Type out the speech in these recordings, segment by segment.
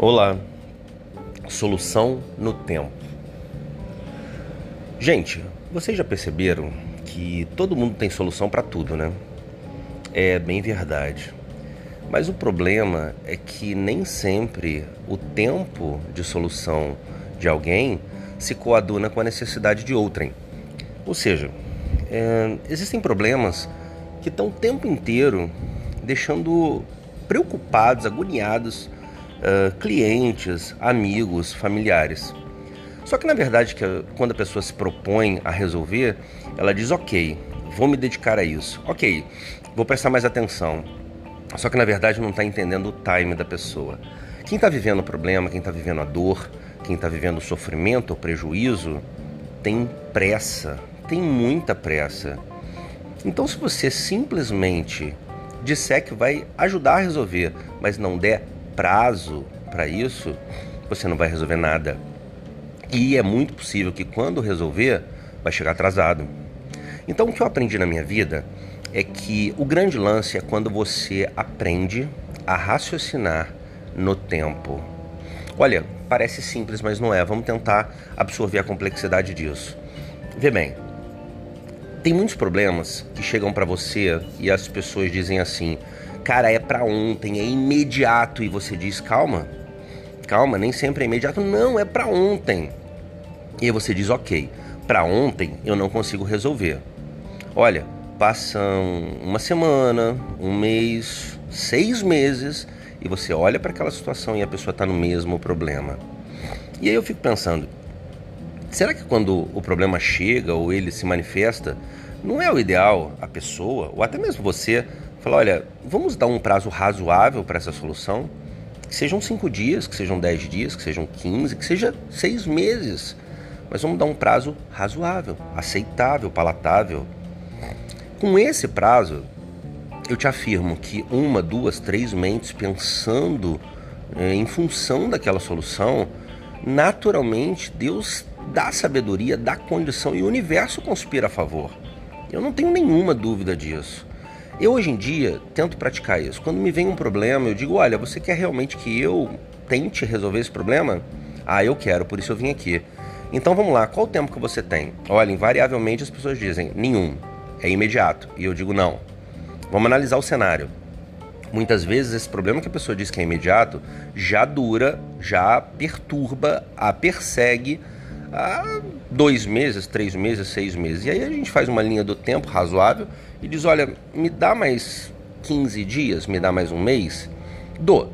Olá, solução no tempo. Gente, vocês já perceberam que todo mundo tem solução para tudo, né? É bem verdade. Mas o problema é que nem sempre o tempo de solução de alguém se coaduna com a necessidade de outrem. Ou seja, é, existem problemas que estão o tempo inteiro deixando preocupados, agoniados, uh, clientes, amigos, familiares. Só que na verdade, quando a pessoa se propõe a resolver, ela diz: Ok, vou me dedicar a isso. Ok, vou prestar mais atenção. Só que na verdade não está entendendo o time da pessoa. Quem está vivendo o problema, quem está vivendo a dor, quem está vivendo o sofrimento, o prejuízo, tem pressa, tem muita pressa. Então, se você simplesmente disser que vai ajudar a resolver, mas não der prazo para isso, você não vai resolver nada. E é muito possível que quando resolver, vai chegar atrasado. Então, o que eu aprendi na minha vida é que o grande lance é quando você aprende a raciocinar no tempo. Olha, parece simples, mas não é. Vamos tentar absorver a complexidade disso. Vê bem, tem muitos problemas que chegam para você e as pessoas dizem assim: "Cara, é para ontem, é imediato" e você diz: "Calma. Calma, nem sempre é imediato. Não, é para ontem". E aí você diz: "OK, para ontem eu não consigo resolver". Olha, passam uma semana, um mês, seis meses e você olha para aquela situação e a pessoa está no mesmo problema. E aí eu fico pensando, será que quando o problema chega ou ele se manifesta, não é o ideal a pessoa, ou até mesmo você, falar: olha, vamos dar um prazo razoável para essa solução? Que sejam cinco dias, que sejam dez dias, que sejam quinze, que seja seis meses. Mas vamos dar um prazo razoável, aceitável, palatável. Com esse prazo, eu te afirmo que uma, duas, três mentes pensando eh, em função daquela solução, naturalmente Deus dá sabedoria, dá condição e o universo conspira a favor. Eu não tenho nenhuma dúvida disso. Eu hoje em dia tento praticar isso. Quando me vem um problema, eu digo: olha, você quer realmente que eu tente resolver esse problema? Ah, eu quero, por isso eu vim aqui. Então vamos lá, qual o tempo que você tem? Olha, invariavelmente as pessoas dizem: nenhum, é imediato. E eu digo: não. Vamos analisar o cenário. Muitas vezes esse problema que a pessoa diz que é imediato já dura, já perturba, a persegue há dois meses, três meses, seis meses. E aí a gente faz uma linha do tempo razoável e diz: olha, me dá mais 15 dias, me dá mais um mês. Dou.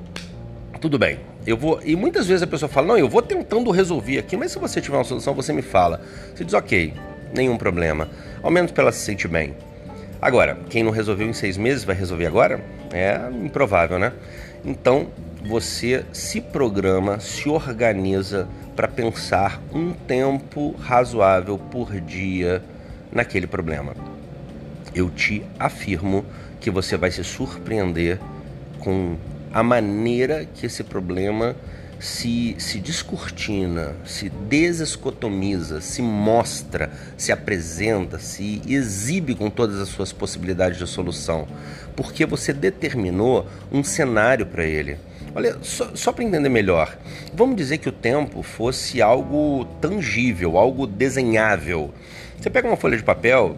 Tudo bem. Eu vou. E muitas vezes a pessoa fala: não, eu vou tentando resolver aqui, mas se você tiver uma solução, você me fala. Você diz: ok, nenhum problema. Ao menos para ela se sentir bem. Agora, quem não resolveu em seis meses vai resolver agora? É improvável, né? Então, você se programa, se organiza para pensar um tempo razoável por dia naquele problema. Eu te afirmo que você vai se surpreender com a maneira que esse problema se, se descortina, se desescotomiza, se mostra, se apresenta, se exibe com todas as suas possibilidades de solução, porque você determinou um cenário para ele. Olha, só, só para entender melhor, vamos dizer que o tempo fosse algo tangível, algo desenhável. Você pega uma folha de papel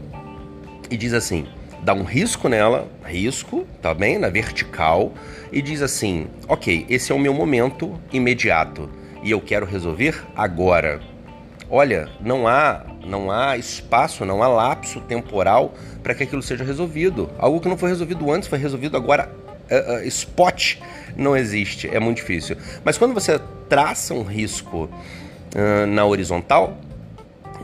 e diz assim: dá um risco nela, risco, tá bem? Na vertical, e diz assim: ok, esse é o meu momento imediato e eu quero resolver agora. Olha, não há, não há espaço, não há lapso temporal para que aquilo seja resolvido. Algo que não foi resolvido antes foi resolvido agora uh, uh, spot não existe, é muito difícil. Mas quando você traça um risco uh, na horizontal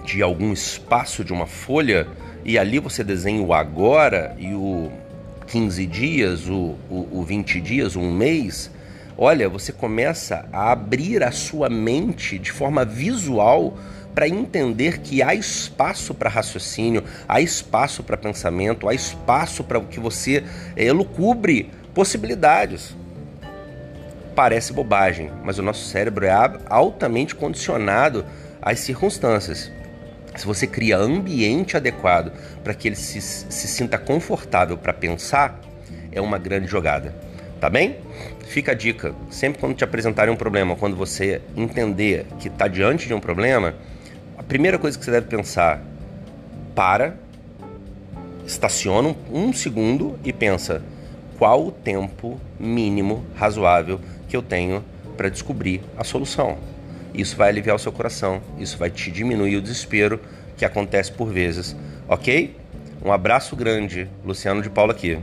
de algum espaço de uma folha e ali você desenha o agora e o 15 dias, o, o, o 20 dias, um mês, olha, você começa a abrir a sua mente de forma visual para entender que há espaço para raciocínio, há espaço para pensamento, há espaço para que você elucubre possibilidades. Parece bobagem, mas o nosso cérebro é altamente condicionado às circunstâncias. Se você cria ambiente adequado para que ele se, se sinta confortável para pensar, é uma grande jogada. Tá bem? Fica a dica. Sempre quando te apresentarem um problema, quando você entender que está diante de um problema, a primeira coisa que você deve pensar, para, estaciona um, segundo e pensa qual o tempo mínimo razoável que eu tenho para descobrir a solução. Isso vai aliviar o seu coração, isso vai te diminuir o desespero que acontece por vezes, ok? Um abraço grande, Luciano de Paula aqui.